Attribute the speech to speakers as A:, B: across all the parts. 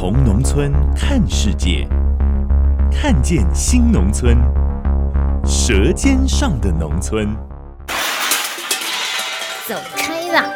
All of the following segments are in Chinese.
A: 从农村看世界，看见新农村，舌尖上的农村。
B: 走开啦！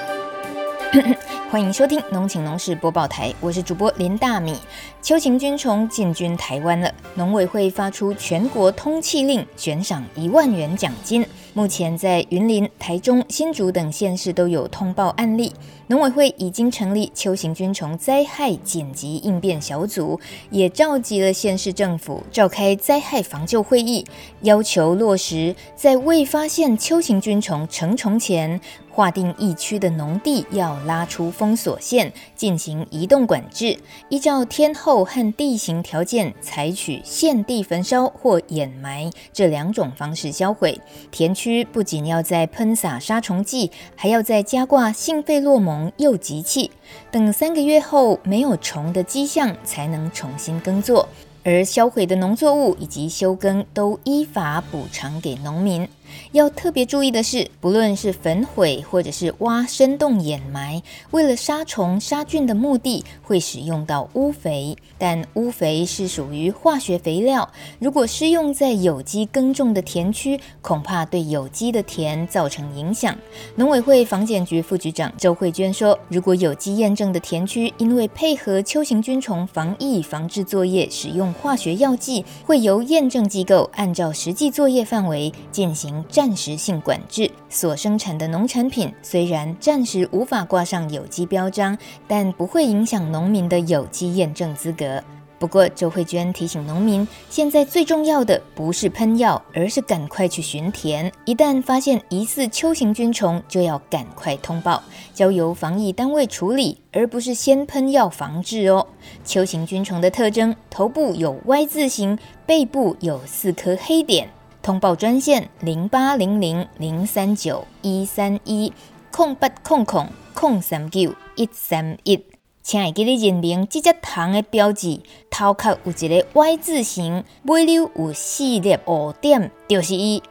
B: 欢迎收听农情农事播报台，我是主播林大米。秋行军虫进军台湾了，农委会发出全国通缉令，悬赏一万元奖金。目前在云林、台中、新竹等县市都有通报案例，农委会已经成立秋行军虫灾害紧急应变小组，也召集了县市政府召开灾害防救会议，要求落实在未发现秋行军虫成虫前，划定疫区的农地要拉出封锁线，进行移动管制，依照天候和地形条件，采取现地焚烧或掩埋这两种方式销毁田区。不仅要在喷洒杀虫剂，还要在加挂性费洛蒙虫又集气，等三个月后没有虫的迹象，才能重新耕作。而销毁的农作物以及休耕都依法补偿给农民。要特别注意的是，不论是焚毁或者是挖深洞掩埋，为了杀虫杀菌的目的，会使用到乌肥。但乌肥是属于化学肥料，如果施用在有机耕种的田区，恐怕对有机的田造成影响。农委会防检局副局长周慧娟说，如果有机验证的田区因为配合秋行军虫防疫防治作业使用化学药剂，会由验证机构按照实际作业范围进行。暂时性管制，所生产的农产品虽然暂时无法挂上有机标章，但不会影响农民的有机验证资格。不过，周慧娟提醒农民，现在最重要的不是喷药，而是赶快去巡田。一旦发现疑似秋行菌虫，就要赶快通报，交由防疫单位处理，而不是先喷药防治哦。秋行菌虫的特征：头部有 Y 字形，背部有四颗黑点。通报专线零八零零零三九一三一空八空空空三九一三一，请记得认明这只虫的标志，头壳有一个 Y 字形，尾溜有四粒黑点，就是伊。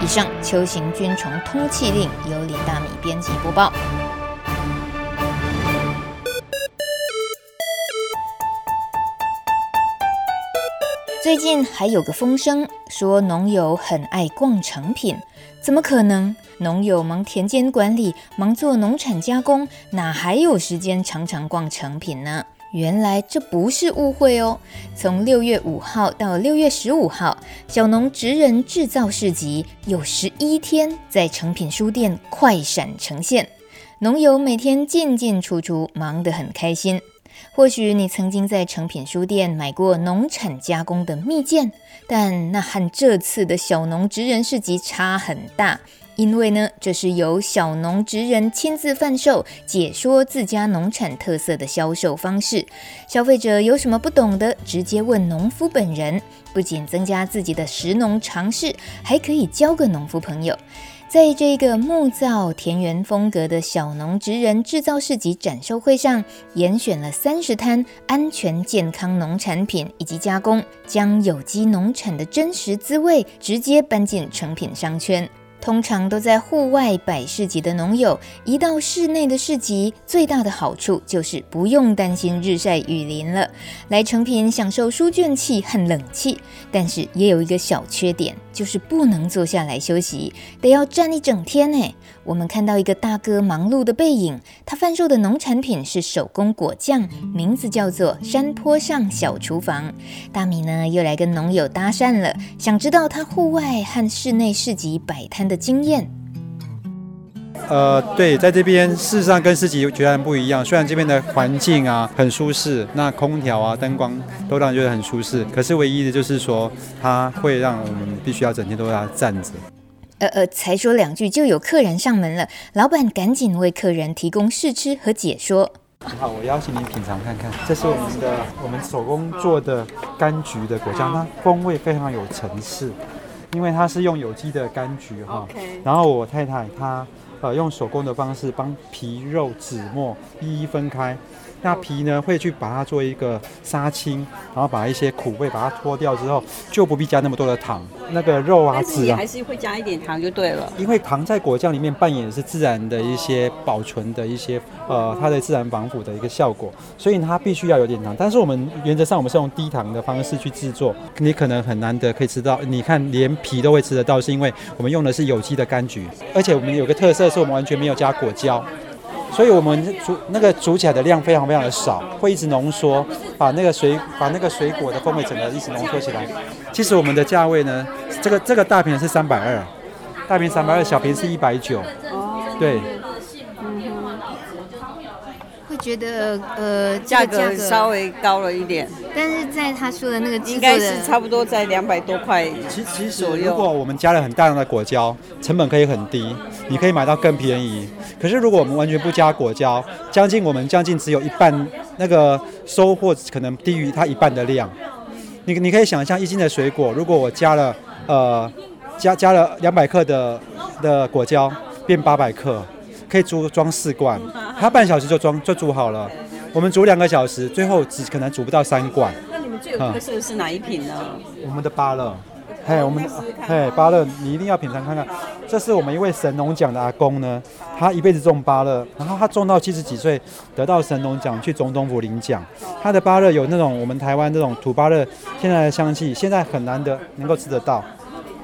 B: 以上秋行军虫通缉令由李大米编辑播报。最近还有个风声说农友很爱逛成品，怎么可能？农友忙田间管理，忙做农产加工，哪还有时间常常逛成品呢？原来这不是误会哦。从六月五号到六月十五号，小农职人制造市集有十一天在成品书店快闪呈现，农友每天进进出出，忙得很开心。或许你曾经在诚品书店买过农产加工的蜜饯，但那和这次的小农职人市集差很大，因为呢，这是由小农职人亲自贩售、解说自家农产特色的销售方式。消费者有什么不懂的，直接问农夫本人，不仅增加自己的食农常识，还可以交个农夫朋友。在这个木造田园风格的小农职人制造市集展售会上，严选了三十摊安全健康农产品以及加工，将有机农产的真实滋味直接搬进成品商圈。通常都在户外摆市集的农友，一到室内的市集，最大的好处就是不用担心日晒雨淋了。来成品享受书卷气和冷气，但是也有一个小缺点，就是不能坐下来休息，得要站一整天呢。我们看到一个大哥忙碌的背影，他贩售的农产品是手工果酱，名字叫做山坡上小厨房。大米呢又来跟农友搭讪了，想知道他户外和室内市集摆摊的经验。
C: 呃，对，在这边事实上跟市集截然不一样。虽然这边的环境啊很舒适，那空调啊灯光都让人觉得很舒适，可是唯一的就是说，它会让我们必须要整天都要站着。
B: 呃呃，才说两句就有客人上门了，老板赶紧为客人提供试吃和解说。
C: 好，我邀请您品尝看看，这是我们的我们手工做的柑橘的果酱，它风味非常有层次，因为它是用有机的柑橘哈。然后我太太她呃用手工的方式帮皮肉籽末一一分开。那皮呢，会去把它做一个杀青，然后把一些苦味把它脱掉之后，就不必加那么多的糖。那个肉啊，籽啊，
D: 还是会加一点糖就对了。
C: 因为糖在果酱里面扮演的是自然的一些保存的一些呃，它的自然防腐的一个效果，所以它必须要有点糖。但是我们原则上我们是用低糖的方式去制作，你可能很难得可以吃到。你看连皮都会吃得到，是因为我们用的是有机的柑橘，而且我们有个特色是我们完全没有加果胶。所以我们煮那个煮起来的量非常非常的少，会一直浓缩，把那个水把那个水果的风味整个一直浓缩起来。其实我们的价位呢，这个这个大瓶是三百二，大瓶三百二，小瓶是一百九，对。
B: 觉得呃
D: 价格稍微高了一点，
B: 但是在他说的那个
D: 应该是差不多在两百多块。
C: 其其实如果我们加了很大量的果胶，成本可以很低，你可以买到更便宜。可是如果我们完全不加果胶，将近我们将近只有一半那个收获可能低于它一半的量。你你可以想象一斤的水果，如果我加了呃加加了两百克的的果胶，变八百克。可以煮装四罐，它半小时就装就煮好了。我们煮两个小时，最后只可能煮不到三罐。
D: 那你们最有特色的是哪一品呢？
C: 我们的芭乐，嘿，我们嘿芭乐，你一定要品尝看看。这是我们一位神农奖的阿公呢，他一辈子种芭乐，然后他种到七十几岁得到神农奖，去总统府领奖。他的芭乐有那种我们台湾这种土芭乐天然的香气，现在很难得能够吃得到。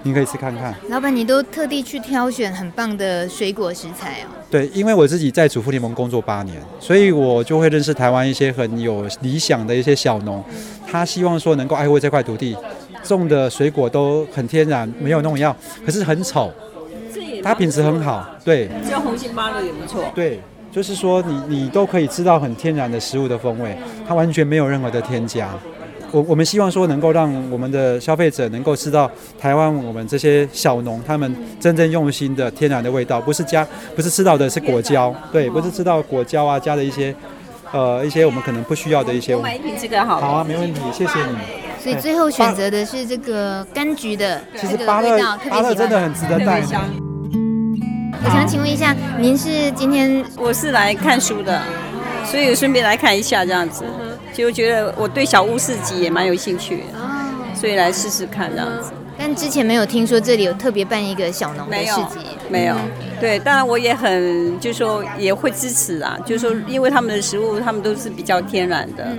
C: 你可以去看看，
B: 老板，你都特地去挑选很棒的水果食材哦。
C: 对，因为我自己在主妇联盟工作八年，所以我就会认识台湾一些很有理想的一些小农，他希望说能够爱护这块土地，种的水果都很天然，没有农药，可是很丑，它品质很好。对，
D: 叫红心芭乐也不错。
C: 对，就是说你你都可以吃到很天然的食物的风味，它完全没有任何的添加。我我们希望说能够让我们的消费者能够吃到台湾我们这些小农他们真正用心的天然的味道，不是加不是吃到的是果胶，对，不是吃到果胶啊加的一些呃一些我们可能不需要的一些。
D: 我买一瓶这个好。
C: 好啊，没问题，谢谢你。
B: 所以最后选择的是这个柑橘的，
C: 其实芭乐芭乐真的很值得带。
B: 我想请问一下，您是今天
D: 我是来看书的，所以顺便来看一下这样子。就觉得我对小屋市集也蛮有兴趣的，所以来试试看这样子。
B: 但之前没有听说这里有特别办一个小农的市集，
D: 没有。对，当然我也很，就是说也会支持啊，就是说因为他们的食物，他们都是比较天然的，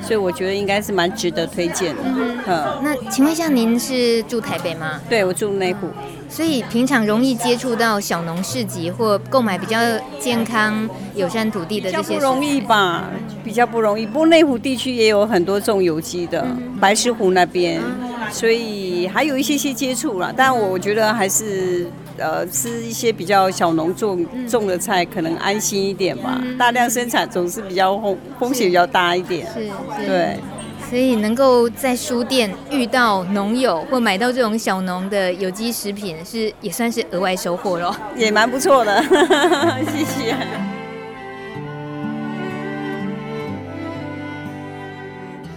D: 所以我觉得应该是蛮值得推荐的。嗯，
B: 那请问一下，您是住台北吗？
D: 对，我住内湖。
B: 所以平常容易接触到小农市集或购买比较健康、友善土地的这些，
D: 不容易吧？比较不容易。不过内湖地区也有很多种有机的，嗯、白石湖那边，所以还有一些些接触了。但我觉得还是呃吃一些比较小农种种的菜，可能安心一点吧。大量生产总是比较风风险比较大一
B: 点。
D: 对。
B: 所以能够在书店遇到农友或买到这种小农的有机食品，是也算是额外收获咯，
D: 也蛮不错的，谢谢。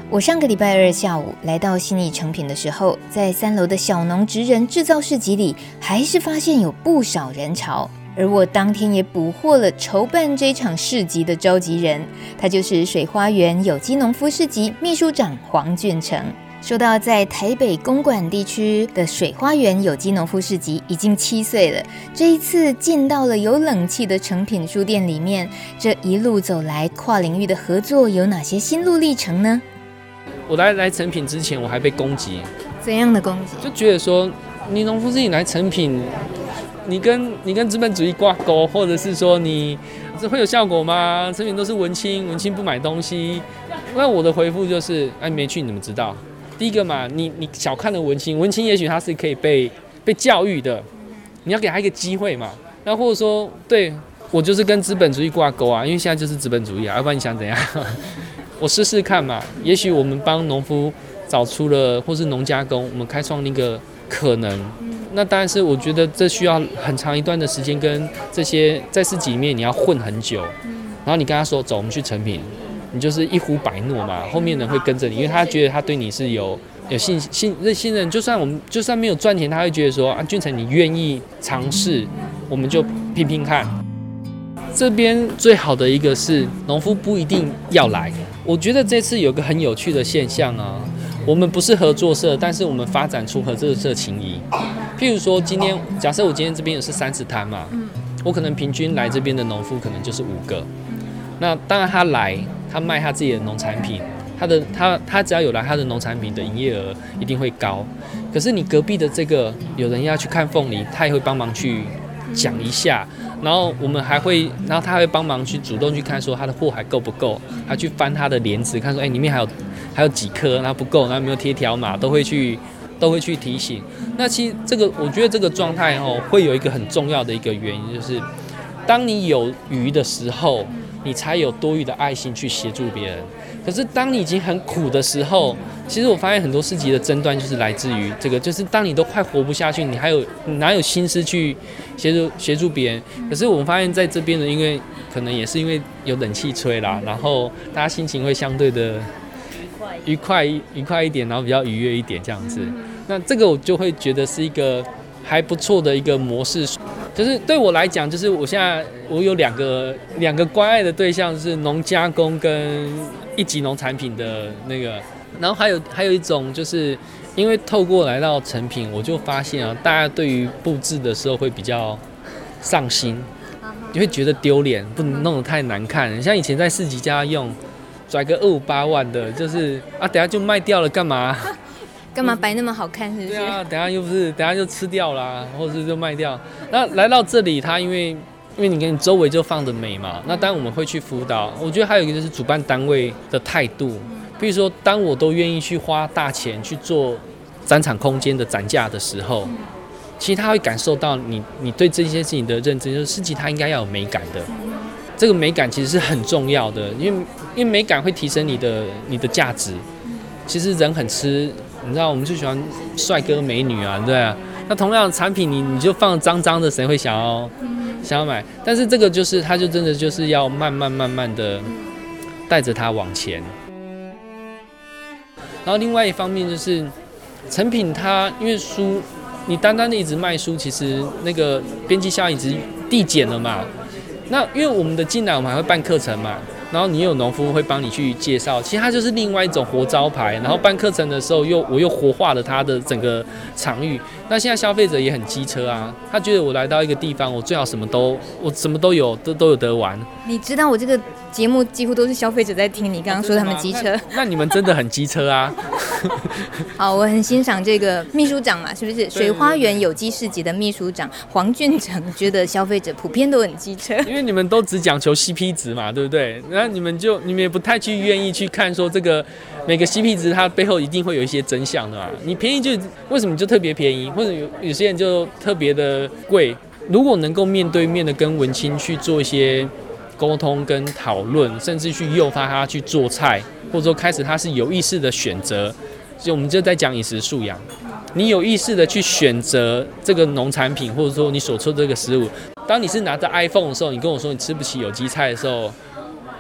B: 我上个礼拜二下午来到新义成品的时候，在三楼的小农职人制造市集里，还是发现有不少人潮。而我当天也捕获了筹办这场市集的召集人，他就是水花园有机农夫市集秘书长黄俊成。说到在台北公馆地区的水花园有机农夫市集已经七岁了，这一次进到了有冷气的成品书店里面，这一路走来跨领域的合作有哪些心路历程呢？
E: 我来来成品之前，我还被攻击，
B: 怎样的攻击？
E: 就觉得说你农夫自己来成品。你跟你跟资本主义挂钩，或者是说你这会有效果吗？诚品都是文青，文青不买东西。那我的回复就是，哎，没去你怎么知道？第一个嘛，你你小看了文青，文青也许他是可以被被教育的，你要给他一个机会嘛。那或者说，对我就是跟资本主义挂钩啊，因为现在就是资本主义啊，要不然你想怎样？我试试看嘛，也许我们帮农夫找出了，或是农家工，我们开创那个可能。那当然是，我觉得这需要很长一段的时间，跟这些在市集里面你要混很久，然后你跟他说走，我们去成品，你就是一呼百诺嘛，后面人会跟着你，因为他觉得他对你是有有信信任信任，就算我们就算没有赚钱，他会觉得说啊，俊成你愿意尝试，我们就拼拼看。这边最好的一个是农夫不一定要来，我觉得这次有个很有趣的现象啊，我们不是合作社，但是我们发展出合作社情谊。譬如说今天假设我今天这边也是三十摊嘛，我可能平均来这边的农夫可能就是五个，那当然他来他卖他自己的农产品，他的他他只要有来他的农产品的营业额一定会高，可是你隔壁的这个有人要去看凤梨，他也会帮忙去讲一下。然后我们还会，然后他会帮忙去主动去看，说他的货还够不够，他去翻他的帘子，看说，哎，里面还有还有几颗，然后不够，然后没有贴条码，都会去都会去提醒。那其实这个，我觉得这个状态哦，会有一个很重要的一个原因，就是当你有余的时候，你才有多余的爱心去协助别人。可是当你已经很苦的时候，其实我发现很多事情的争端就是来自于这个，就是当你都快活不下去，你还有哪有心思去协助协助别人？可是我们发现在这边呢，因为可能也是因为有冷气吹啦，然后大家心情会相对的愉快愉快一点，然后比较愉悦一点这样子。那这个我就会觉得是一个还不错的一个模式。就是对我来讲，就是我现在我有两个两个关爱的对象，是农加工跟一级农产品的那个，然后还有还有一种，就是因为透过来到成品，我就发现啊，大家对于布置的时候会比较上心，你会觉得丢脸，不能弄得太难看。像以前在市集家用，拽个二五八万的，就是啊，等下就卖掉了，干嘛？
B: 干嘛摆那么好看？是不是？
E: 对啊，等下又不是，等下就吃掉啦，或者是就卖掉。那来到这里，他因为因为你跟你周围就放着美嘛，那当然我们会去辅导。我觉得还有一个就是主办单位的态度，比如说当我都愿意去花大钱去做展场空间的展架的时候，其实他会感受到你你对这些事情的认真，就是设计它应该要有美感的。这个美感其实是很重要的，因为因为美感会提升你的你的价值。其实人很吃。你知道我们最喜欢帅哥美女啊，对啊。那同样的产品你，你就放脏脏的，谁会想要想要买？但是这个就是，他就真的就是要慢慢慢慢的带着他往前。然后另外一方面就是，成品它因为书，你单单的一直卖书，其实那个边际效益一直递减了嘛。那因为我们的进来，我们还会办课程嘛。然后你有农夫会帮你去介绍，其实它就是另外一种活招牌。然后办课程的时候又我又活化了它的整个场域。那现在消费者也很机车啊，他觉得我来到一个地方，我最好什么都 我什么都有，都都有得玩。
B: 你知道我这个节目几乎都是消费者在听你刚刚说他们机车，
E: 那，那你们真的很机车啊！
B: 好，我很欣赏这个秘书长嘛，是不是水花园有机市集的秘书长黄俊成？觉得消费者普遍都很机车，
E: 因为你们都只讲求 CP 值嘛，对不对？那你们就你们也不太去愿意去看说这个每个 CP 值它背后一定会有一些真相的嘛。你便宜就为什么就特别便宜？或者有有些人就特别的贵。如果能够面对面的跟文青去做一些沟通跟讨论，甚至去诱发他去做菜，或者说开始他是有意识的选择，就我们就在讲饮食素养。你有意识的去选择这个农产品，或者说你所出的这个食物。当你是拿着 iPhone 的时候，你跟我说你吃不起有机菜的时候。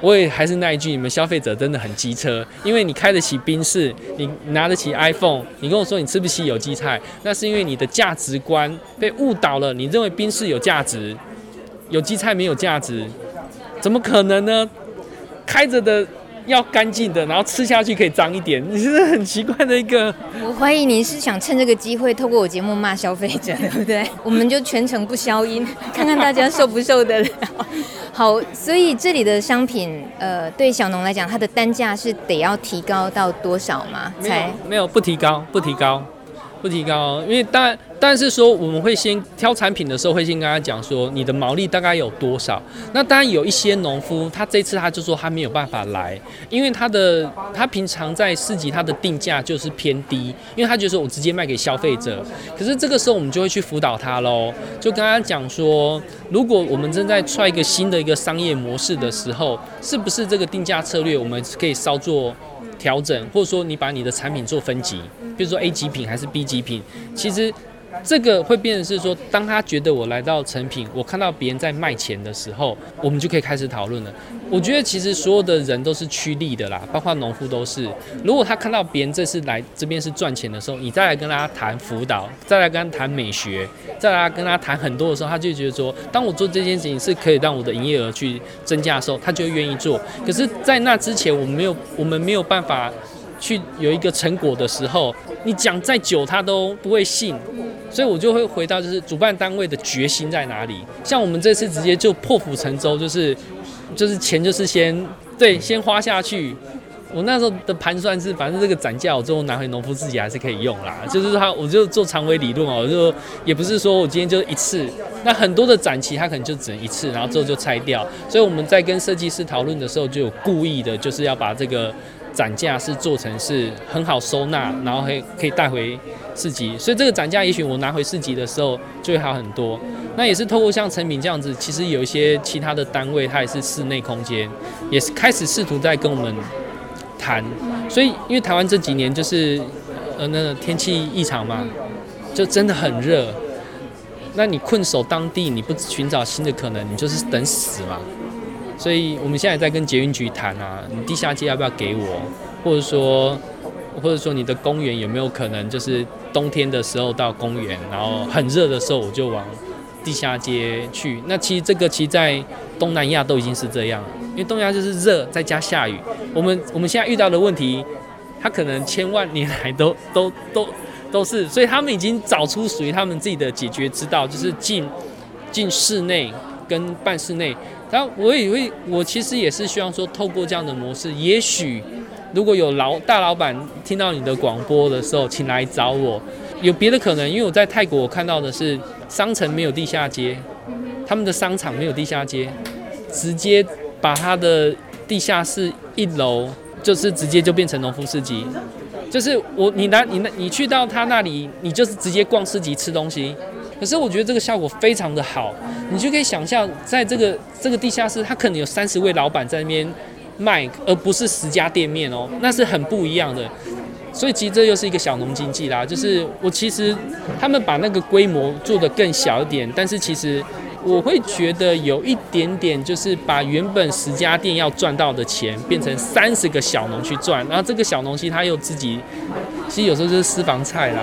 E: 我也还是那一句，你们消费者真的很机车，因为你开得起宾士，你拿得起 iPhone，你跟我说你吃不起有机菜，那是因为你的价值观被误导了。你认为宾士有价值，有机菜没有价值，怎么可能呢？开着的要干净的，然后吃下去可以脏一点，你是很奇怪的一个。
B: 我怀疑你是想趁这个机会透过我节目骂消费者，对不对？我们就全程不消音，看看大家受不受得了。好，所以这里的商品，呃，对小农来讲，它的单价是得要提高到多少吗？才
E: 没有，不提高，不提高，不提高，因为当然。但是说我们会先挑产品的时候，会先跟他讲说你的毛利大概有多少。那当然有一些农夫，他这次他就说他没有办法来，因为他的他平常在市集他的定价就是偏低，因为他觉得说我直接卖给消费者。可是这个时候我们就会去辅导他喽，就跟他讲说，如果我们正在踹一个新的一个商业模式的时候，是不是这个定价策略我们可以稍作调整，或者说你把你的产品做分级，比如说 A 级品还是 B 级品，其实。这个会变成是说，当他觉得我来到成品，我看到别人在卖钱的时候，我们就可以开始讨论了。我觉得其实所有的人都是趋利的啦，包括农夫都是。如果他看到别人这次来这边是赚钱的时候，你再来跟他谈辅导，再来跟他谈美学，再来跟他谈很多的时候，他就觉得说，当我做这件事情是可以让我的营业额去增加的时候，他就愿意做。可是，在那之前，我们没有，我们没有办法。去有一个成果的时候，你讲再久他都不会信，所以我就会回到就是主办单位的决心在哪里。像我们这次直接就破釜沉舟，就是就是钱就是先对先花下去。我那时候的盘算是，反正这个展架我最后拿回农夫自己还是可以用啦。就是他我就做长尾理论哦，我就也不是说我今天就一次，那很多的展期他可能就只能一次，然后之后就拆掉。所以我们在跟设计师讨论的时候，就有故意的就是要把这个。展架是做成是很好收纳，然后可以可以带回市集，所以这个展架也许我拿回市集的时候就会好很多。那也是透过像成品这样子，其实有一些其他的单位，它也是室内空间，也是开始试图在跟我们谈。所以因为台湾这几年就是呃那个天气异常嘛，就真的很热。那你困守当地，你不寻找新的可能，你就是等死嘛。所以我们现在在跟捷运局谈啊，你地下街要不要给我？或者说，或者说你的公园有没有可能就是冬天的时候到公园，然后很热的时候我就往地下街去？那其实这个其实在东南亚都已经是这样，因为东南亚就是热再加下雨。我们我们现在遇到的问题，它可能千万年来都都都都是，所以他们已经找出属于他们自己的解决之道，就是进进室内跟半室内。然后我也会，我其实也是希望说，透过这样的模式，也许如果有老大老板听到你的广播的时候，请来找我。有别的可能，因为我在泰国我看到的是商城没有地下街，他们的商场没有地下街，直接把他的地下室一楼就是直接就变成农夫市集，就是我你拿你那你去到他那里，你就是直接逛市集吃东西。可是我觉得这个效果非常的好，你就可以想象，在这个这个地下室，它可能有三十位老板在那边卖，而不是十家店面哦，那是很不一样的。所以其实这又是一个小农经济啦，就是我其实他们把那个规模做得更小一点，但是其实我会觉得有一点点，就是把原本十家店要赚到的钱，变成三十个小农去赚，然后这个小农其实他又自己，其实有时候就是私房菜啦。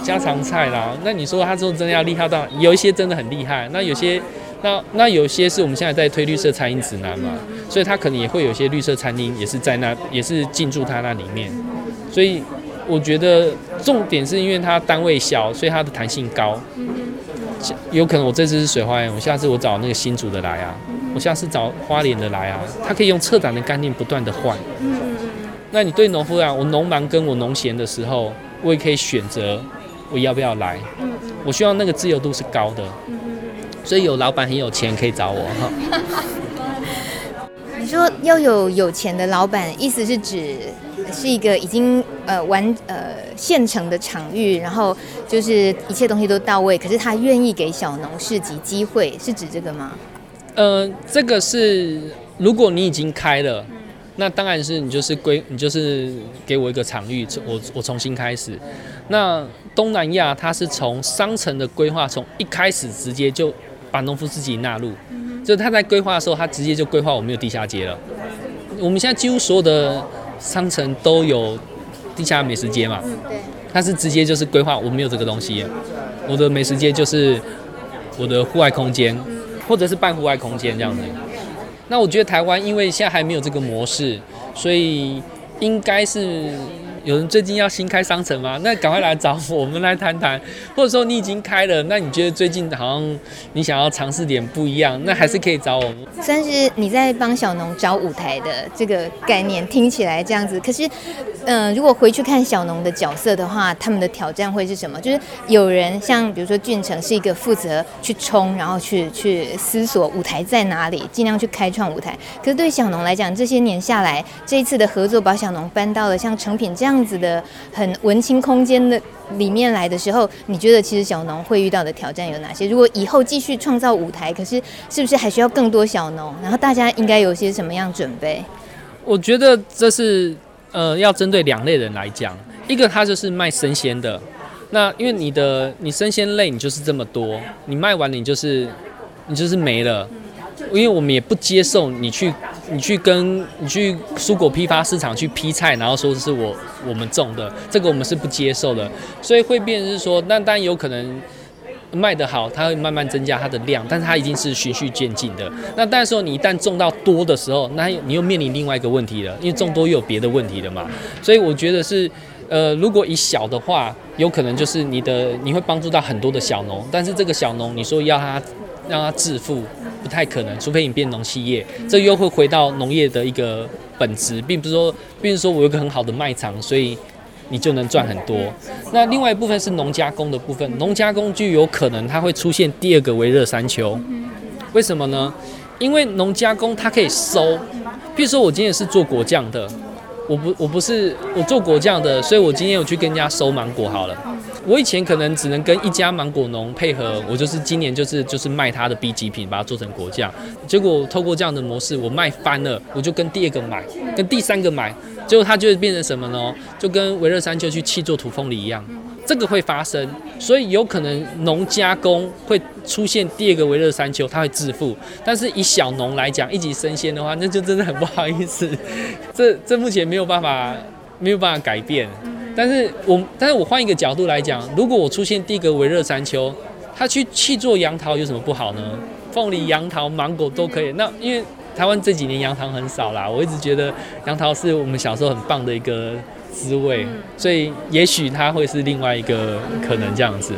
E: 家常菜啦，那你说他这种真的要厉害到，有一些真的很厉害，那有些，那那有些是我们现在在推绿色餐饮指南嘛，所以他可能也会有些绿色餐厅也是在那，也是进驻他那里面，所以我觉得重点是因为它单位小，所以它的弹性高，有可能我这次是水花园，我下次我找那个新竹的来啊，我下次找花莲的来啊，他可以用策展的概念不断的换，那你对农夫啊，我农忙跟我农闲的时候，我也可以选择。我要不要来？我希望那个自由度是高的，所以有老板很有钱可以找我哈。
B: 你说要有有钱的老板，意思是指是一个已经呃完呃现成的场域，然后就是一切东西都到位，可是他愿意给小农市集机会，是指这个吗？
E: 呃，这个是如果你已经开了。那当然是你就是归你就是给我一个场域，我我重新开始。那东南亚它是从商城的规划，从一开始直接就把农夫自己纳入，就是他在规划的时候，他直接就规划我们有地下街了。我们现在几乎所有的商城都有地下美食街嘛，对，它是直接就是规划我没有这个东西，我的美食街就是我的户外空间，或者是半户外空间这样子。那我觉得台湾因为现在还没有这个模式，所以应该是。有人最近要新开商城吗？那赶快来找我们来谈谈，或者说你已经开了，那你觉得最近好像你想要尝试点不一样，那还是可以找我们。
B: 算是你在帮小农找舞台的这个概念，听起来这样子。可是，嗯、如果回去看小农的角色的话，他们的挑战会是什么？就是有人像比如说俊成是一个负责去冲，然后去去思索舞台在哪里，尽量去开创舞台。可是对小农来讲，这些年下来，这一次的合作把小农搬到了像成品这样。这样子的很文青空间的里面来的时候，你觉得其实小农会遇到的挑战有哪些？如果以后继续创造舞台，可是是不是还需要更多小农？然后大家应该有些什么样准备？
E: 我觉得这是呃要针对两类人来讲，一个他就是卖生鲜的，那因为你的你生鲜类你就是这么多，你卖完你就是你就是没了。因为我们也不接受你去你去跟你去蔬果批发市场去批菜，然后说是我我们种的，这个我们是不接受的。所以会变是说，那当然有可能卖得好，它会慢慢增加它的量，但是它已经是循序渐进的。那但是说你一旦种到多的时候，那你又面临另外一个问题了，因为种多又有别的问题了嘛。所以我觉得是。呃，如果以小的话，有可能就是你的你会帮助到很多的小农，但是这个小农你说要他让他致富，不太可能，除非你变农企业，这又会回到农业的一个本质，并不是说，并不是说我有个很好的卖场，所以你就能赚很多。那另外一部分是农加工的部分，农加工就有可能它会出现第二个微热山丘，为什么呢？因为农加工它可以收，譬如说我今天是做果酱的。我不，我不是我做果酱的，所以我今天有去跟人家收芒果好了。我以前可能只能跟一家芒果农配合，我就是今年就是就是卖他的 B 级品，把它做成果酱。结果透过这样的模式，我卖翻了，我就跟第二个买，跟第三个买，结果它就会变成什么呢？就跟维热山丘去契作土凤梨一样。这个会发生，所以有可能农加工会出现第二个维热山丘，它会致富。但是以小农来讲，一级生鲜的话，那就真的很不好意思。这这目前没有办法，没有办法改变。但是我，但是我换一个角度来讲，如果我出现第一个微热山丘，他去去做杨桃有什么不好呢？凤梨、杨桃、芒果都可以。那因为台湾这几年杨桃很少啦，我一直觉得杨桃是我们小时候很棒的一个。滋味，所以也许它会是另外一个可能这样子。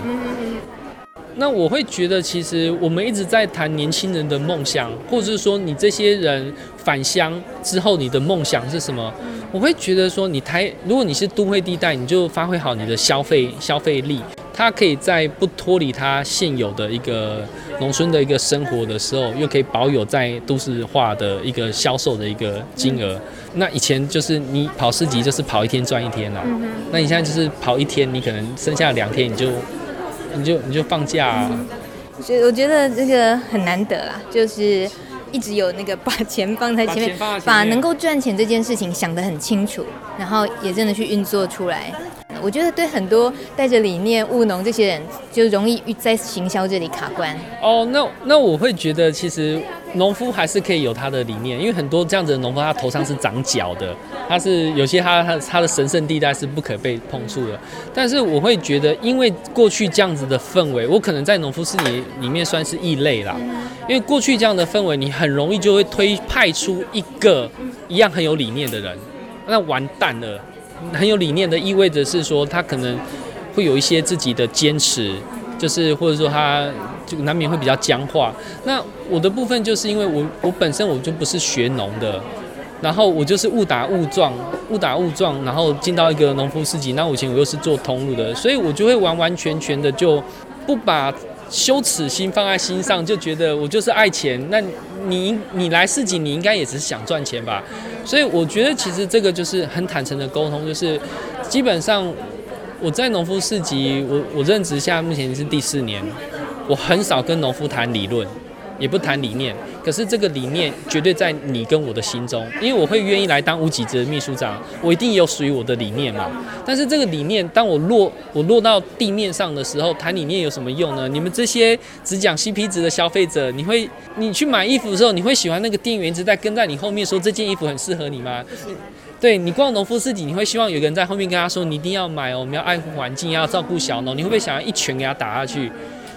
E: 那我会觉得，其实我们一直在谈年轻人的梦想，或者是说你这些人返乡之后，你的梦想是什么？我会觉得说，你台如果你是都会地带，你就发挥好你的消费消费力。它可以在不脱离它现有的一个农村的一个生活的时候，又可以保有在都市化的一个销售的一个金额。那以前就是你跑市集就是跑一天赚一天啦，那你现在就是跑一天，你可能剩下两天你就你就你就放假啊。
B: 所以我觉得这个很难得啦，就是一直有那个把钱放在前面，把能够赚钱这件事情想得很清楚，然后也真的去运作出来。我觉得对很多带着理念务农这些人，就容易在行销这里卡关。
E: 哦，那那我会觉得，其实农夫还是可以有他的理念，因为很多这样子的农夫，他头上是长角的，他是有些他他他的神圣地带是不可被碰触的。但是我会觉得，因为过去这样子的氛围，我可能在农夫市里里面算是异类啦。因为过去这样的氛围，你很容易就会推派出一个一样很有理念的人，那完蛋了。很有理念的意味着是说，他可能会有一些自己的坚持，就是或者说他就难免会比较僵化。那我的部分就是因为我我本身我就不是学农的，然后我就是误打误撞，误打误撞，然后进到一个农夫市集。那我以前我又是做通路的，所以我就会完完全全的就不把羞耻心放在心上，就觉得我就是爱钱。那你你来市集，你应该也只是想赚钱吧？所以我觉得其实这个就是很坦诚的沟通，就是基本上我在农夫市集，我我任职下目前是第四年，我很少跟农夫谈理论。也不谈理念，可是这个理念绝对在你跟我的心中，因为我会愿意来当无极职的秘书长，我一定有属于我的理念嘛。但是这个理念，当我落我落到地面上的时候，谈理念有什么用呢？你们这些只讲 CP 值的消费者，你会你去买衣服的时候，你会喜欢那个店员一直在跟在你后面说这件衣服很适合你吗？对，你逛农夫市集，你会希望有个人在后面跟他说，你一定要买哦，我们要爱护环境，要照顾小农，你会不会想要一拳给他打下去？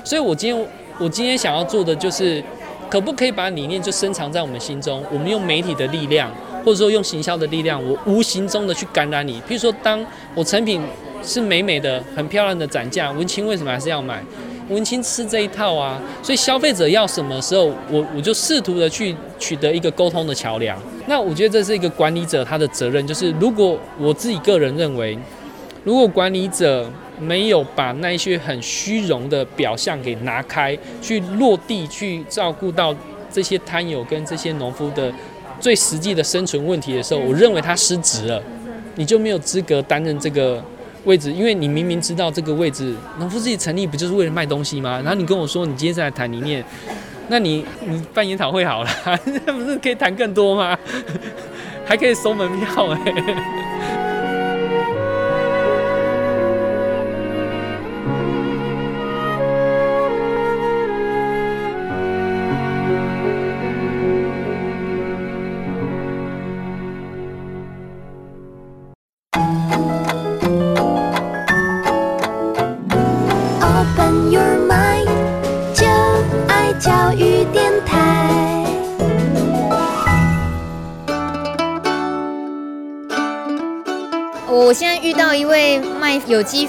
E: 所以我今天。我今天想要做的就是，可不可以把理念就深藏在我们心中？我们用媒体的力量，或者说用行销的力量，我无形中的去感染你。譬如说，当我成品是美美的、很漂亮的展架，文青为什么还是要买？文青吃这一套啊！所以消费者要什么时候，我我就试图的去取得一个沟通的桥梁。那我觉得这是一个管理者他的责任，就是如果我自己个人认为，如果管理者。没有把那一些很虚荣的表象给拿开，去落地去照顾到这些摊友跟这些农夫的最实际的生存问题的时候，我认为他失职了，你就没有资格担任这个位置，因为你明明知道这个位置，农夫自己成立不就是为了卖东西吗？然后你跟我说你今天再来谈理念，那你你办研讨会好了，那不是可以谈更多吗？还可以收门票哎、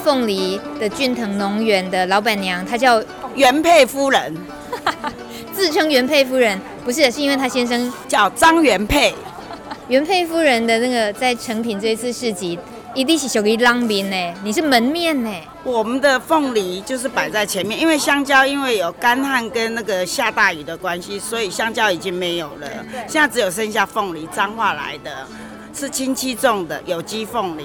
B: 凤梨的俊腾农园的老板娘，她叫
F: 原配夫人，
B: 自称原配夫人，不是，是因为她先生
F: 叫张原配。
B: 原配夫人的那个在成品这一次市集，一定是属于浪民呢，你是门面呢。
F: 我们的凤梨就是摆在前面，因为香蕉因为有干旱跟那个下大雨的关系，所以香蕉已经没有了，现在只有剩下凤梨，彰化来的，是亲戚种的有机凤梨。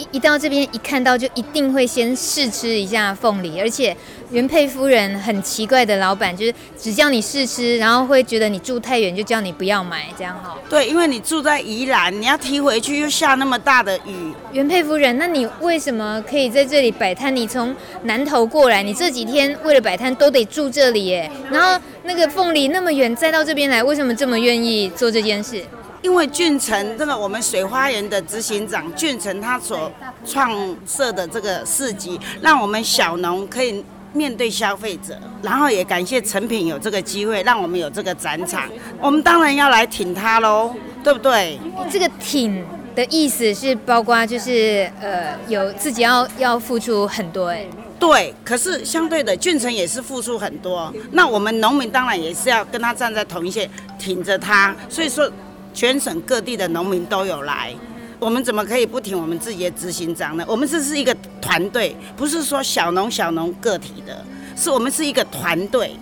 B: 一一到这边一看到就一定会先试吃一下凤梨，而且原配夫人很奇怪的老板，就是只叫你试吃，然后会觉得你住太远就叫你不要买，这样哈。
F: 对，因为你住在宜兰，你要提回去又下那么大的雨。
B: 原配夫人，那你为什么可以在这里摆摊？你从南头过来，你这几天为了摆摊都得住这里耶。然后那个凤梨那么远再到这边来，为什么这么愿意做这件事？
F: 因为俊成这个我们水花园的执行长俊成他所创设的这个市集，让我们小农可以面对消费者，然后也感谢成品有这个机会，让我们有这个展场，我们当然要来挺他喽，对不对？
B: 这个挺的意思是包括就是呃有自己要要付出很多哎，
F: 对，可是相对的俊成也是付出很多，那我们农民当然也是要跟他站在同一线，挺着他，所以说。全省各地的农民都有来，我们怎么可以不听我们自己的执行长呢？我们这是一个团队，不是说小农小农个体的，是我们是一个团队。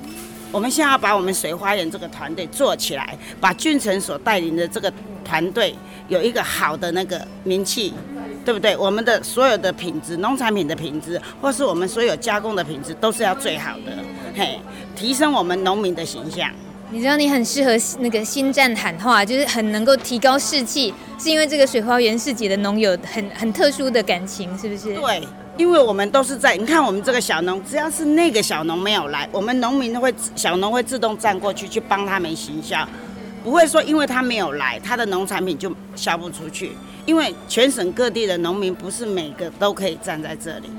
F: 我们现在要把我们水花园这个团队做起来，把俊成所带领的这个团队有一个好的那个名气，对不对？我们的所有的品质，农产品的品质，或是我们所有加工的品质，都是要最好的，嘿，提升我们农民的形象。
B: 你知道你很适合那个新站喊话，就是很能够提高士气，是因为这个水花园市集的农友很很特殊的感情，是不是？
F: 对，因为我们都是在，你看我们这个小农，只要是那个小农没有来，我们农民都会小农会自动站过去去帮他们行销，不会说因为他没有来，他的农产品就销不出去，因为全省各地的农民不是每个都可以站在这里。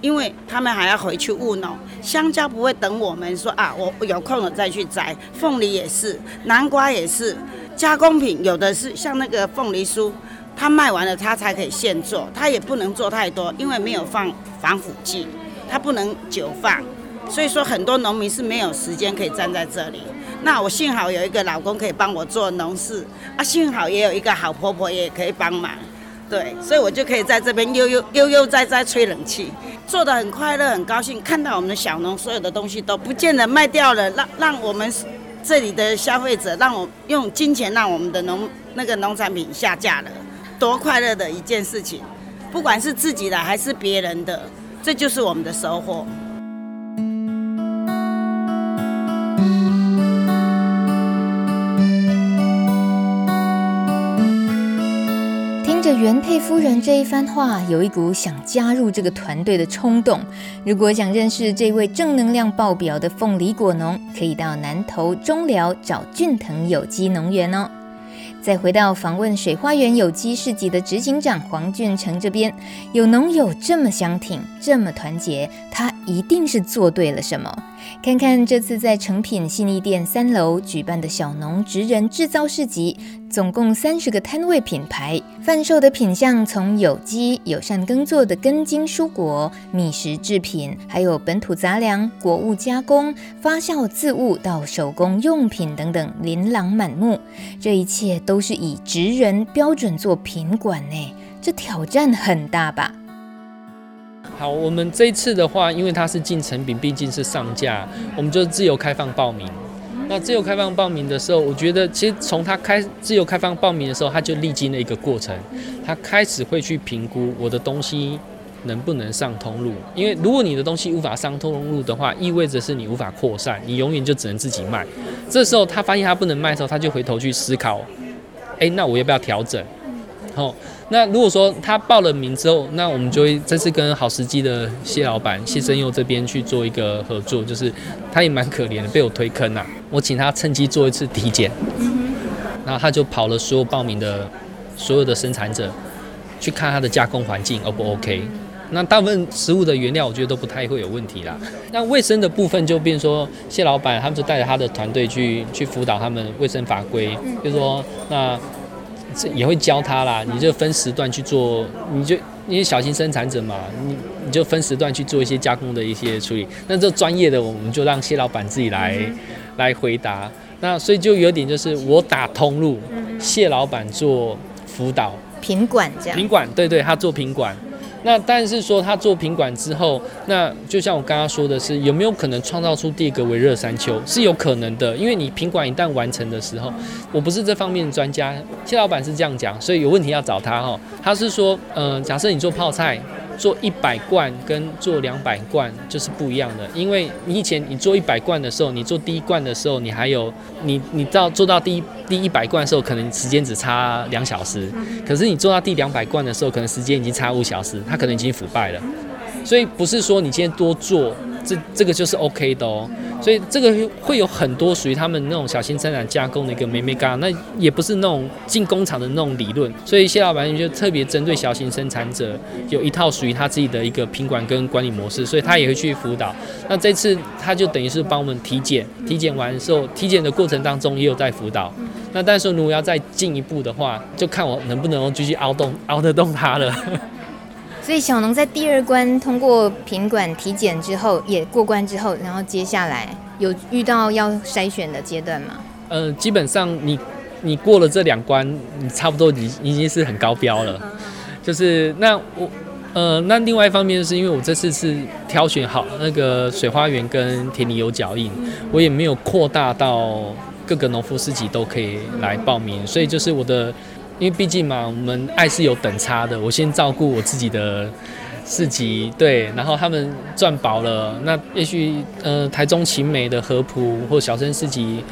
F: 因为他们还要回去务农，香蕉不会等我们说啊，我有空了再去摘。凤梨也是，南瓜也是，加工品有的是像那个凤梨酥，它卖完了它才可以现做，它也不能做太多，因为没有放防腐剂，它不能久放。所以说很多农民是没有时间可以站在这里。那我幸好有一个老公可以帮我做农事啊，幸好也有一个好婆婆也可以帮忙。对，所以我就可以在这边悠悠悠悠哉哉吹冷气，做得很快乐，很高兴。看到我们的小农所有的东西都不见得卖掉了，让让我们这里的消费者，让我用金钱让我们的农那个农产品下架了，多快乐的一件事情！不管是自己的还是别人的，这就是我们的收获。
B: 原配夫人这一番话，有一股想加入这个团队的冲动。如果想认识这位正能量爆表的凤梨果农，可以到南投中寮找俊腾有机农园哦。再回到访问水花园有机市集的执行长黄俊成这边，有农友这么相挺，这么团结，他一定是做对了什么。看看这次在诚品信义店三楼举办的小农职人制造市集，总共三十个摊位品牌，贩售的品项从有机、友善耕作的根茎蔬果、米食制品，还有本土杂粮、果物加工、发酵渍物到手工用品等等，琳琅满目。这一切都是以职人标准做品管呢，这挑战很大吧？
E: 好，我们这次的话，因为它是进成品，毕竟是上架，我们就自由开放报名。那自由开放报名的时候，我觉得其实从他开自由开放报名的时候，他就历经了一个过程，他开始会去评估我的东西能不能上通路。因为如果你的东西无法上通路的话，意味着是你无法扩散，你永远就只能自己卖。这时候他发现他不能卖的时候，他就回头去思考，哎，那我要不要调整？好。那如果说他报了名之后，那我们就会这次跟好时机的谢老板谢生佑这边去做一个合作，就是他也蛮可怜的，被我推坑啊。我请他趁机做一次体检，然后他就跑了所有报名的所有的生产者，去看他的加工环境 O 不 OK。那大部分食物的原料，我觉得都不太会有问题啦。那卫生的部分就变说谢老板他们就带着他的团队去去辅导他们卫生法规，就是说那。这也会教他啦，你就分时段去做，你就因为小型生产者嘛，你你就分时段去做一些加工的一些处理。那这专业的，我们就让谢老板自己来、嗯、来回答。那所以就有点就是我打通路，嗯、谢老板做辅导，
B: 品管这样。
E: 品管，对对，他做品管。那但是说他做品管之后，那就像我刚刚说的是，有没有可能创造出第一个维热山丘？是有可能的，因为你品管一旦完成的时候，我不是这方面的专家，谢老板是这样讲，所以有问题要找他哈。他是说，嗯、假设你做泡菜。做一百罐跟做两百罐就是不一样的，因为你以前你做一百罐的时候，你做第一罐的时候，你还有你你到做到第一第一百罐的时候，可能时间只差两小时，可是你做到第两百罐的时候，可能时间已经差五小时，它可能已经腐败了，所以不是说你今天多做。这这个就是 OK 的哦，所以这个会有很多属于他们那种小型生产加工的一个眉眉角，那也不是那种进工厂的那种理论，所以谢老板就特别针对小型生产者有一套属于他自己的一个品管跟管理模式，所以他也会去辅导。那这次他就等于是帮我们体检，体检完之后，体检的过程当中也有在辅导。那但是如果要再进一步的话，就看我能不能继续凹动凹得动他了。
B: 所以小农在第二关通过品管体检之后，也过关之后，然后接下来有遇到要筛选的阶段吗？
E: 呃，基本上你你过了这两关，你差不多已已经是很高标了。就是那我呃，那另外一方面是因为我这次是挑选好那个水花园跟田里有脚印，我也没有扩大到各个农夫市集都可以来报名，所以就是我的。因为毕竟嘛，我们爱是有等差的。我先照顾我自己的市集，对，然后他们赚饱了，那也许呃台中勤美的合朴或小生市集，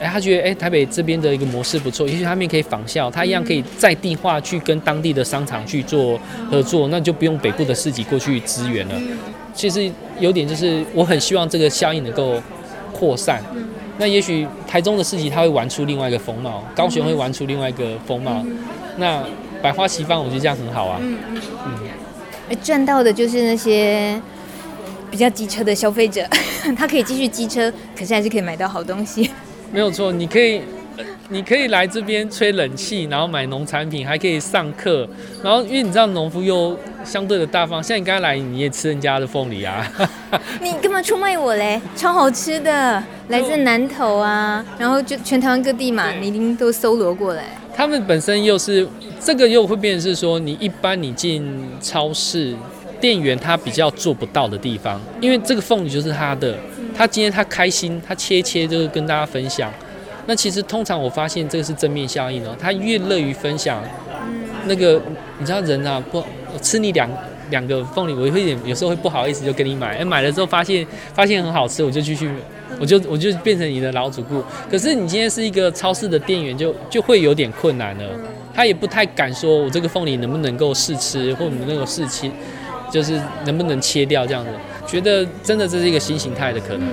E: 哎，他觉得哎台北这边的一个模式不错，也许他们可以仿效，他一样可以在地化去跟当地的商场去做合作，那就不用北部的市集过去支援了。其实有点就是我很希望这个效应能够扩散。那也许台中的市集它会玩出另外一个风貌，高雄会玩出另外一个风貌，那百花齐放，我觉得这样很好啊。嗯
B: 嗯。赚到的就是那些比较机车的消费者，他可以继续机车，可是还是可以买到好东西。
E: 没有错，你可以。你可以来这边吹冷气，然后买农产品，还可以上课。然后，因为你知道农夫又相对的大方，像你刚才来，你也吃人家的凤梨啊。
B: 你干嘛出卖我嘞？超好吃的，来自南投啊，然后就全台湾各地嘛，你一定都搜罗过来。
E: 他们本身又是这个，又会变成是说，你一般你进超市，店员他比较做不到的地方，因为这个凤梨就是他的，他今天他开心，他切切就是跟大家分享。那其实通常我发现这个是正面效应哦，他越乐于分享，那个你知道人啊，不吃你两两个凤梨，我会有点有时候会不好意思就跟你买，哎，买了之后发现发现很好吃，我就继续，我就我就变成你的老主顾。可是你今天是一个超市的店员，就就会有点困难了，他也不太敢说我这个凤梨能不能够试吃，或者能够试切，就是能不能切掉这样子，觉得真的这是一个新形态的可能。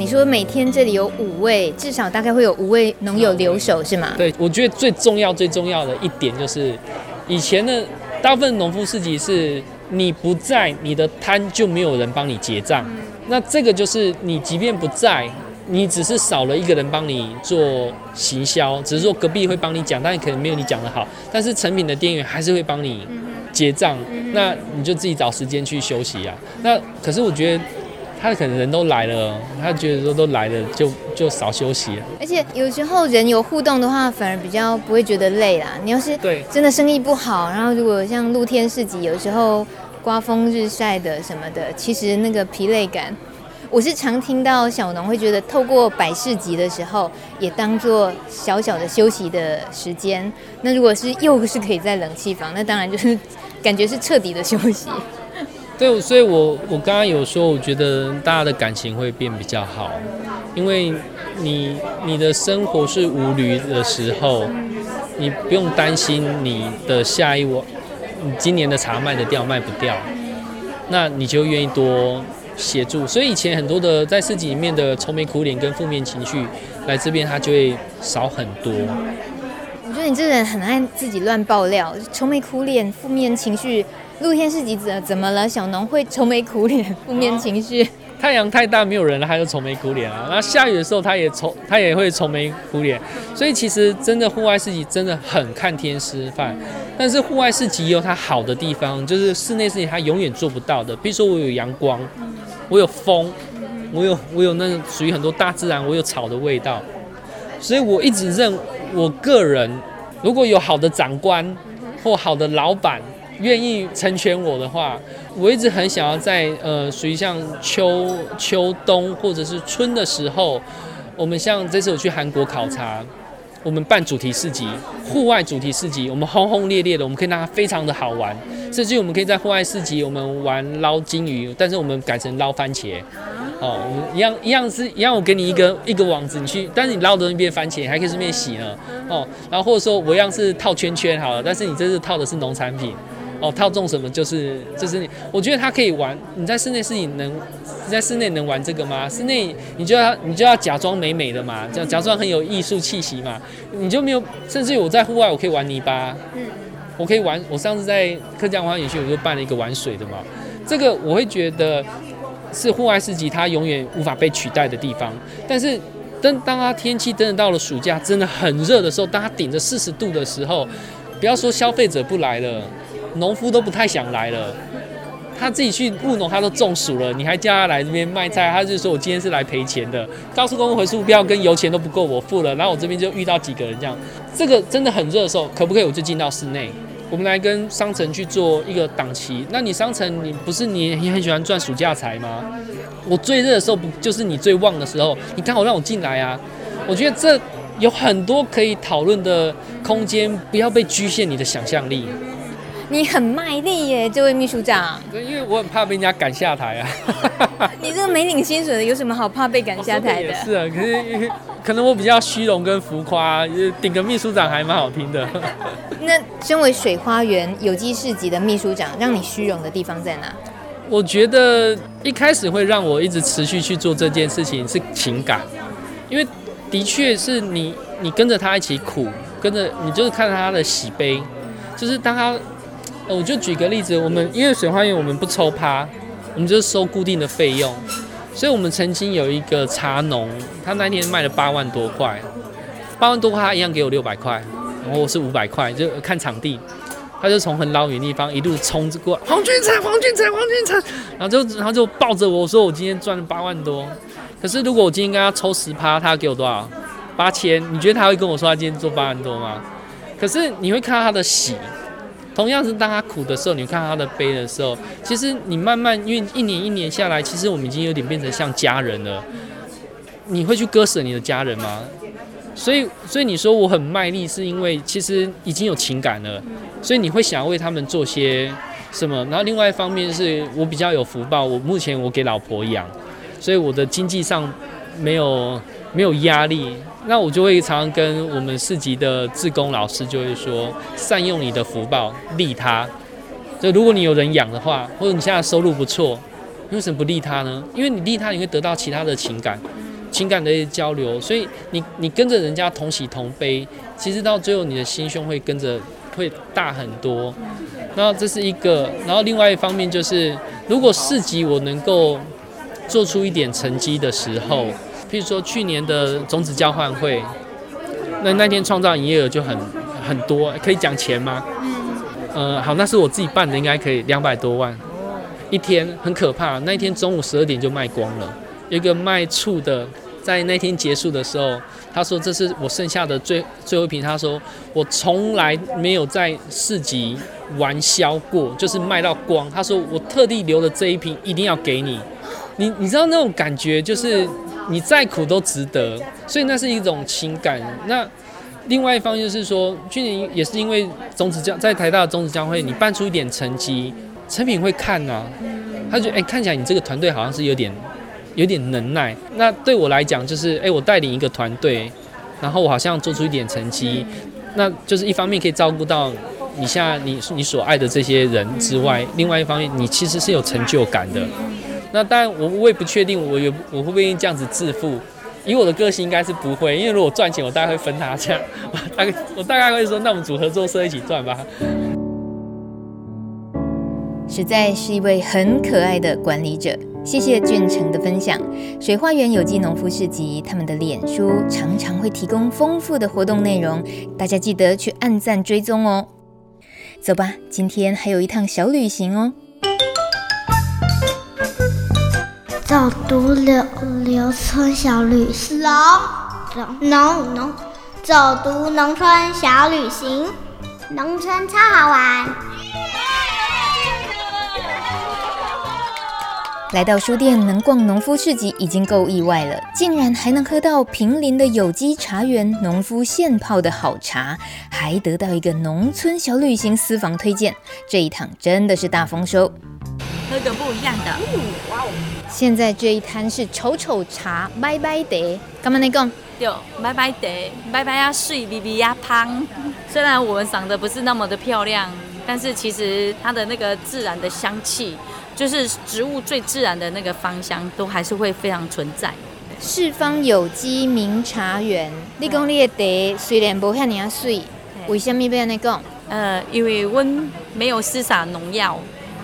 B: 你说每天这里有五位，至少大概会有五位农友留守，是吗？
E: 对，我觉得最重要、最重要的一点就是，以前的大部分农夫市集是你不在，你的摊就没有人帮你结账。那这个就是你即便不在，你只是少了一个人帮你做行销，只是说隔壁会帮你讲，但可能没有你讲的好。但是成品的店员还是会帮你结账，那你就自己找时间去休息啊。那可是我觉得。他可能人都来了，他觉得说都来了就就少休息了。
B: 而且有时候人有互动的话，反而比较不会觉得累啦。你要是对真的生意不好，然后如果像露天市集，有时候刮风日晒的什么的，其实那个疲累感，我是常听到小农会觉得，透过百事集的时候，也当做小小的休息的时间。那如果是又是可以在冷气房，那当然就是感觉是彻底的休息。
E: 对，所以我我刚刚有说，我觉得大家的感情会变比较好，因为你你的生活是无虑的时候，你不用担心你的下一碗，你今年的茶卖得掉卖不掉，那你就愿意多协助。所以以前很多的在市集里面的愁眉苦脸跟负面情绪，来这边他就会少很多。
B: 我觉得你这个人很爱自己乱爆料，愁眉苦脸、负面情绪。露天市集怎怎么了？小农会愁眉苦脸、负面情绪？
E: 太阳太大没有人了，他就愁眉苦脸啊。那下雨的时候，他也愁，他也会愁眉苦脸。所以其实真的户外市集真的很看天吃饭。但是户外市集有它好的地方，就是室内市集它永远做不到的。比如说我有阳光，我有风，我有我有那种属于很多大自然，我有草的味道。所以我一直认我个人，如果有好的长官或好的老板愿意成全我的话。我一直很想要在呃，属于像秋秋冬或者是春的时候，我们像这次我去韩国考察，我们办主题市集，户外主题市集，我们轰轰烈烈的，我们可以让它非常的好玩，甚至我们可以在户外市集，我们玩捞金鱼，但是我们改成捞番茄，哦，一样一样是一样，我给你一个一个网子，你去，但是你捞的那边番茄，还可以顺便洗呢，哦，然后或者说我一样是套圈圈好了，但是你这次套的是农产品。哦，套中什么就是就是你，我觉得他可以玩。你在室内是你能，你在室内能玩这个吗？室内你就要你就要假装美美的嘛，假假装很有艺术气息嘛。你就没有，甚至于我在户外我可以玩泥巴，嗯，我可以玩。我上次在客家文化园区我就办了一个玩水的嘛。这个我会觉得是户外市集它永远无法被取代的地方。但是当当它天气真的到了暑假真的很热的时候，当它顶着四十度的时候，不要说消费者不来了。农夫都不太想来了，他自己去务农，他都中暑了，你还叫他来这边卖菜，他就说我今天是来赔钱的，高速公路回数票跟油钱都不够我付了，然后我这边就遇到几个人这样，这个真的很热的时候，可不可以我就进到室内，我们来跟商城去做一个档期？那你商城你不是你也很喜欢赚暑假财吗？我最热的时候不就是你最旺的时候？你刚好让我进来啊！我觉得这有很多可以讨论的空间，不要被局限你的想象力。
B: 你很卖力耶，这位秘书长。
E: 对，因为我很怕被人家赶下台啊。
B: 你这个没领薪水的，有什么好怕被赶下台的？
E: 是啊，可是可能我比较虚荣跟浮夸，顶个秘书长还蛮好听的。
B: 那身为水花园有机市集的秘书长，让你虚荣的地方在哪？
E: 我觉得一开始会让我一直持续去做这件事情是情感，因为的确是你，你跟着他一起苦，跟着你就是看他的喜悲，就是当他。我就举个例子，我们因为水花园我们不抽趴，我们就是收固定的费用，所以我们曾经有一个茶农，他那天卖了八万多块，八万多块他一样给我六百块，然后我是五百块，就看场地，他就从很老远地方一路冲着过来，黄俊成，黄俊成，黄俊成，然后就然后就抱着我说我今天赚了八万多，可是如果我今天跟他抽十趴，他给我多少？八千，你觉得他会跟我说他今天做八万多吗？可是你会看到他的喜。同样是当他苦的时候，你看他的悲的时候，其实你慢慢因为一年一年下来，其实我们已经有点变成像家人了。你会去割舍你的家人吗？所以，所以你说我很卖力，是因为其实已经有情感了，所以你会想要为他们做些什么。然后另外一方面是我比较有福报，我目前我给老婆养，所以我的经济上没有没有压力。那我就会常常跟我们市集的志工老师就会说，善用你的福报利他。就如果你有人养的话，或者你现在收入不错，你为什么不利他呢？因为你利他，你会得到其他的情感，情感的一些交流。所以你你跟着人家同喜同悲，其实到最后你的心胸会跟着会大很多。然后这是一个，然后另外一方面就是，如果市集我能够做出一点成绩的时候。譬如说去年的种子交换会，那那天创造营业额就很很多，可以讲钱吗？嗯。呃，好，那是我自己办的，应该可以两百多万，一天很可怕。那一天中午十二点就卖光了。有一个卖醋的，在那天结束的时候，他说这是我剩下的最最后一瓶。他说我从来没有在市集玩销过，就是卖到光。他说我特地留了这一瓶，一定要给你。你你知道那种感觉就是。你再苦都值得，所以那是一种情感。那另外一方就是说，去年也是因为中子教在台大的中子教会，你办出一点成绩，成品会看、啊，他就哎、看起来你这个团队好像是有点有点能耐。那对我来讲就是哎、我带领一个团队，然后我好像做出一点成绩，那就是一方面可以照顾到你现在你你所爱的这些人之外，另外一方面你其实是有成就感的。那当然，我我也不确定，我有我会不会因这样子致富？以我的个性，应该是不会。因为如果赚钱，我大概会分他这样。我大概我大概会说，那我们组合作社一起赚吧。
B: 实在是一位很可爱的管理者。谢谢俊成的分享。水花园有机农夫市集，他们的脸书常常会提供丰富的活动内容，大家记得去按赞追踪哦。走吧，今天还有一趟小旅行哦。
G: 走读柳柳村小旅行，农农农，走读农村小旅行，农村超好玩。
B: 来到书店能逛农夫市集已经够意外了，竟然还能喝到平林的有机茶园农夫现泡的好茶，还得到一个农村小旅行私房推荐，这一趟真的是大丰收。
H: 喝个不一样的，
B: 哇哦！现在这一摊是丑丑茶，拜拜的，干嘛你讲？
H: 对，拜拜的，拜拜呀，水比比呀胖。虽然我们长得不是那么的漂亮，但是其实它的那个自然的香气。就是植物最自然的那个芳香，都还是会非常存在。
B: 四方有机名茶园，你讲你的茶虽然不遐尔啊水，为什么要安尼讲？
H: 呃，因为我们没有施洒农药，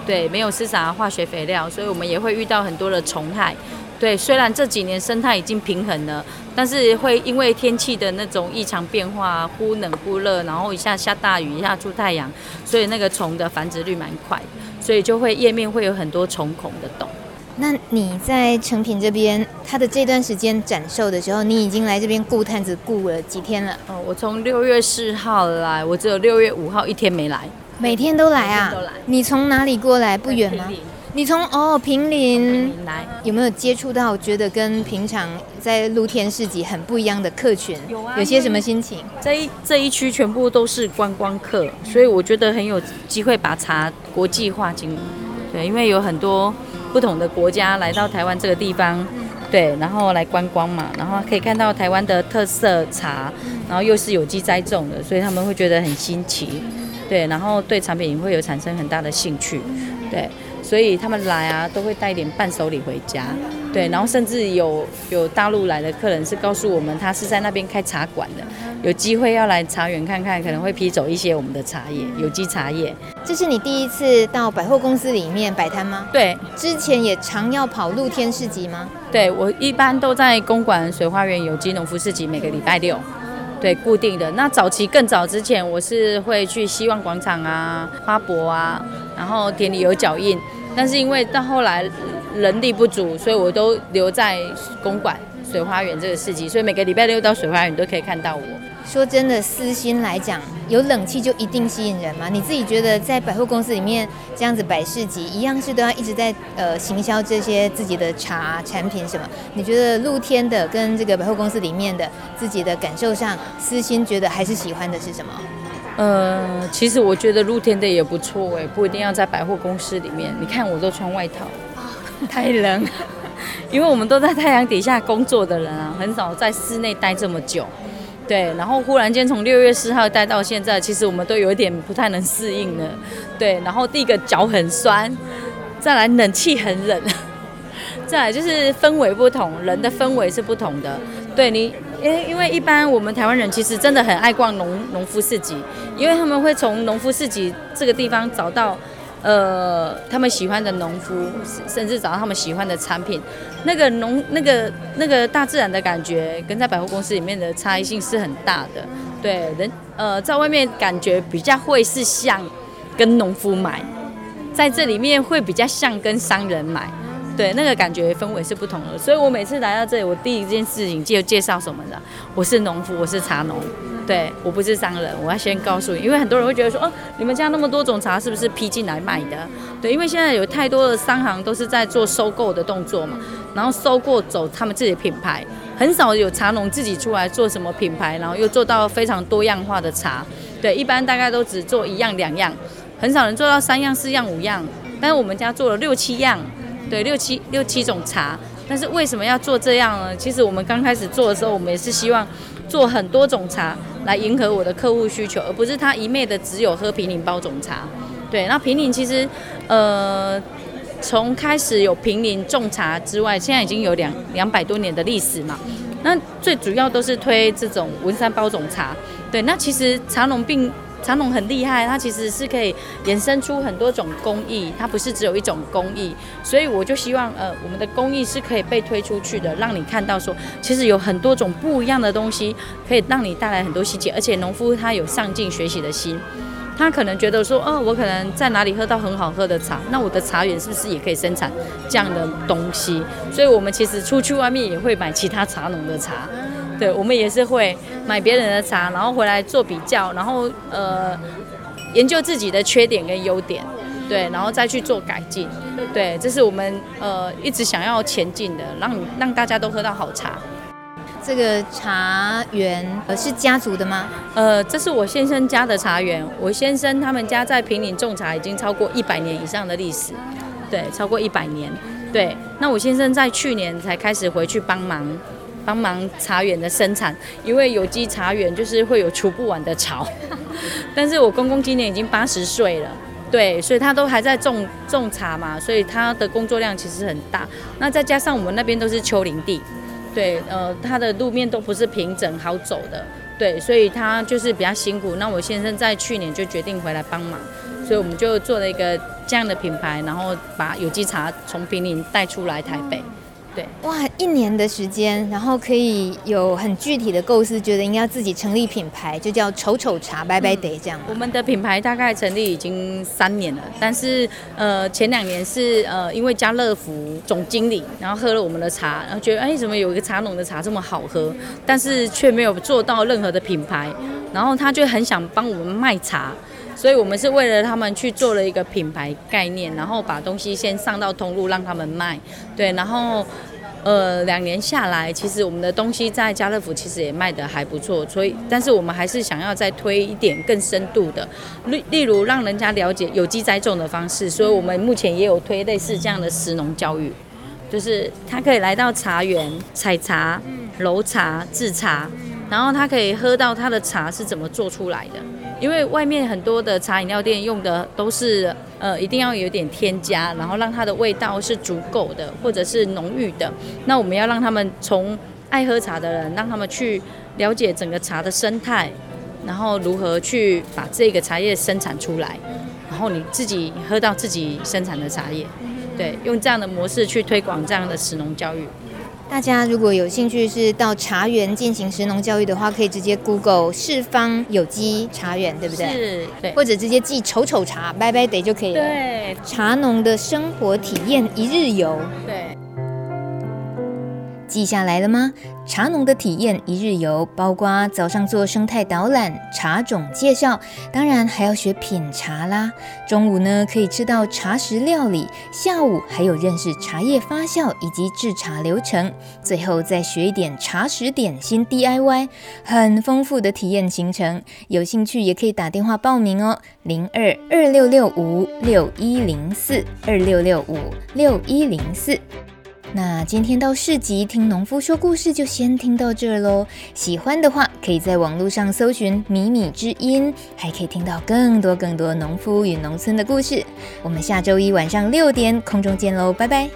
H: 对，没有施洒化学肥料，所以我们也会遇到很多的虫害。对，虽然这几年生态已经平衡了，但是会因为天气的那种异常变化，忽冷忽热，然后一下下大雨，一下出太阳，所以那个虫的繁殖率蛮快。所以就会叶面会有很多虫孔的洞。
B: 那你在成品这边，它的这段时间展售的时候，你已经来这边顾摊子顾了几天了？
H: 哦，我从六月四号来，我只有六月五号一天没来。
B: 每天都来啊？你从哪里过来？不远吗？你从哦平林
H: 来，
B: 有没有接触到觉得跟平常在露天市集很不一样的客群？
H: 有啊。
B: 有些什么心情？
H: 这一这一区全部都是观光客，所以我觉得很有机会把茶国际化经营。对，因为有很多不同的国家来到台湾这个地方，对，然后来观光嘛，然后可以看到台湾的特色茶，然后又是有机栽种的，所以他们会觉得很新奇，对，然后对产品也会有产生很大的兴趣，对。所以他们来啊，都会带一点伴手礼回家，对，然后甚至有有大陆来的客人是告诉我们，他是在那边开茶馆的，有机会要来茶园看看，可能会批走一些我们的茶叶，有机茶叶。
B: 这是你第一次到百货公司里面摆摊吗？
H: 对，
B: 之前也常要跑露天市集吗？
H: 对，我一般都在公馆水花园有机农夫市集，每个礼拜六，对，固定的。那早期更早之前，我是会去希望广场啊、花博啊，然后田里有脚印。但是因为到后来人力不足，所以我都留在公馆水花园这个市集，所以每个礼拜六到水花园都可以看到我。
B: 说真的，私心来讲，有冷气就一定吸引人吗？你自己觉得在百货公司里面这样子摆市集，一样是都要一直在呃行销这些自己的茶产品什么？你觉得露天的跟这个百货公司里面的自己的感受上，私心觉得还是喜欢的是什么？
H: 呃，其实我觉得露天的也不错哎，不一定要在百货公司里面。你看我都穿外套，太冷，因为我们都在太阳底下工作的人啊，很少在室内待这么久。对，然后忽然间从六月四号待到现在，其实我们都有点不太能适应了。对，然后第一个脚很酸，再来冷气很冷，再来就是氛围不同，人的氛围是不同的。对你。因为因为一般我们台湾人其实真的很爱逛农农夫市集，因为他们会从农夫市集这个地方找到，呃，他们喜欢的农夫，甚至找到他们喜欢的产品。那个农那个那个大自然的感觉，跟在百货公司里面的差异性是很大的。对，人呃在外面感觉比较会是像跟农夫买，在这里面会比较像跟商人买。对，那个感觉氛围是不同的，所以我每次来到这里，我第一件事情就介绍什么的，我是农夫，我是茶农，对，我不是商人，我要先告诉你，因为很多人会觉得说，哦，你们家那么多种茶，是不是批进来卖的？对，因为现在有太多的商行都是在做收购的动作嘛，然后收购走他们自己的品牌，很少有茶农自己出来做什么品牌，然后又做到非常多样化的茶，对，一般大概都只做一样两样，很少人做到三样四样五样，但是我们家做了六七样。对，六七六七种茶，但是为什么要做这样呢？其实我们刚开始做的时候，我们也是希望做很多种茶来迎合我的客户需求，而不是他一昧的只有喝平林包种茶。对，那平林其实，呃，从开始有平林种茶之外，现在已经有两两百多年的历史嘛。那最主要都是推这种文山包种茶。对，那其实茶农并茶农很厉害，他其实是可以衍生出很多种工艺，它不是只有一种工艺。所以我就希望，呃，我们的工艺是可以被推出去的，让你看到说，其实有很多种不一样的东西，可以让你带来很多细节，而且农夫他有上进学习的心。他可能觉得说，哦，我可能在哪里喝到很好喝的茶，那我的茶园是不是也可以生产这样的东西？所以，我们其实出去外面也会买其他茶农的茶，对，我们也是会买别人的茶，然后回来做比较，然后呃，研究自己的缺点跟优点，对，然后再去做改进，对，这是我们呃一直想要前进的，让让大家都喝到好茶。
B: 这个茶园呃是家族的吗？
H: 呃，这是我先生家的茶园。我先生他们家在平林种茶已经超过一百年以上的历史，对，超过一百年。对，那我先生在去年才开始回去帮忙，帮忙茶园的生产，因为有机茶园就是会有除不完的草。但是我公公今年已经八十岁了，对，所以他都还在种种茶嘛，所以他的工作量其实很大。那再加上我们那边都是丘陵地。对，呃，他的路面都不是平整好走的，对，所以他就是比较辛苦。那我先生在去年就决定回来帮忙，所以我们就做了一个这样的品牌，然后把有机茶从平林带出来台北。对，
B: 哇，一年的时间，然后可以有很具体的构思，觉得应该要自己成立品牌，就叫丑丑茶，拜拜得这样。
H: 我们的品牌大概成立已经三年了，但是呃前两年是呃因为家乐福总经理，然后喝了我们的茶，然后觉得哎怎么有一个茶农的茶这么好喝，但是却没有做到任何的品牌，然后他就很想帮我们卖茶，所以我们是为了他们去做了一个品牌概念，然后把东西先上到通路让他们卖，对，然后。呃，两年下来，其实我们的东西在家乐福其实也卖得还不错，所以，但是我们还是想要再推一点更深度的，例例如让人家了解有机栽种的方式，所以我们目前也有推类似这样的食农教育，就是他可以来到茶园采茶、揉茶、制茶，然后他可以喝到他的茶是怎么做出来的。因为外面很多的茶饮料店用的都是呃，一定要有点添加，然后让它的味道是足够的，或者是浓郁的。那我们要让他们从爱喝茶的人，让他们去了解整个茶的生态，然后如何去把这个茶叶生产出来，然后你自己喝到自己生产的茶叶。对，用这样的模式去推广这样的食农教育。
B: 大家如果有兴趣是到茶园进行食农教育的话，可以直接 Google 四方有机茶园，对不对？
H: 是，对。
B: 或者直接记丑丑茶，拜拜得就可以了。
H: 对，
B: 茶农的生活体验一日游。
H: 对。
B: 记下来了吗？茶农的体验一日游，包括早上做生态导览、茶种介绍，当然还要学品茶啦。中午呢，可以吃到茶食料理，下午还有认识茶叶发酵以及制茶流程，最后再学一点茶食点心 DIY，很丰富的体验行程。有兴趣也可以打电话报名哦，零二二六六五六一零四二六六五六一零四。那今天到市集听农夫说故事就先听到这喽。喜欢的话，可以在网络上搜寻“米米之音”，还可以听到更多更多农夫与农村的故事。我们下周一晚上六点空中见喽，拜拜。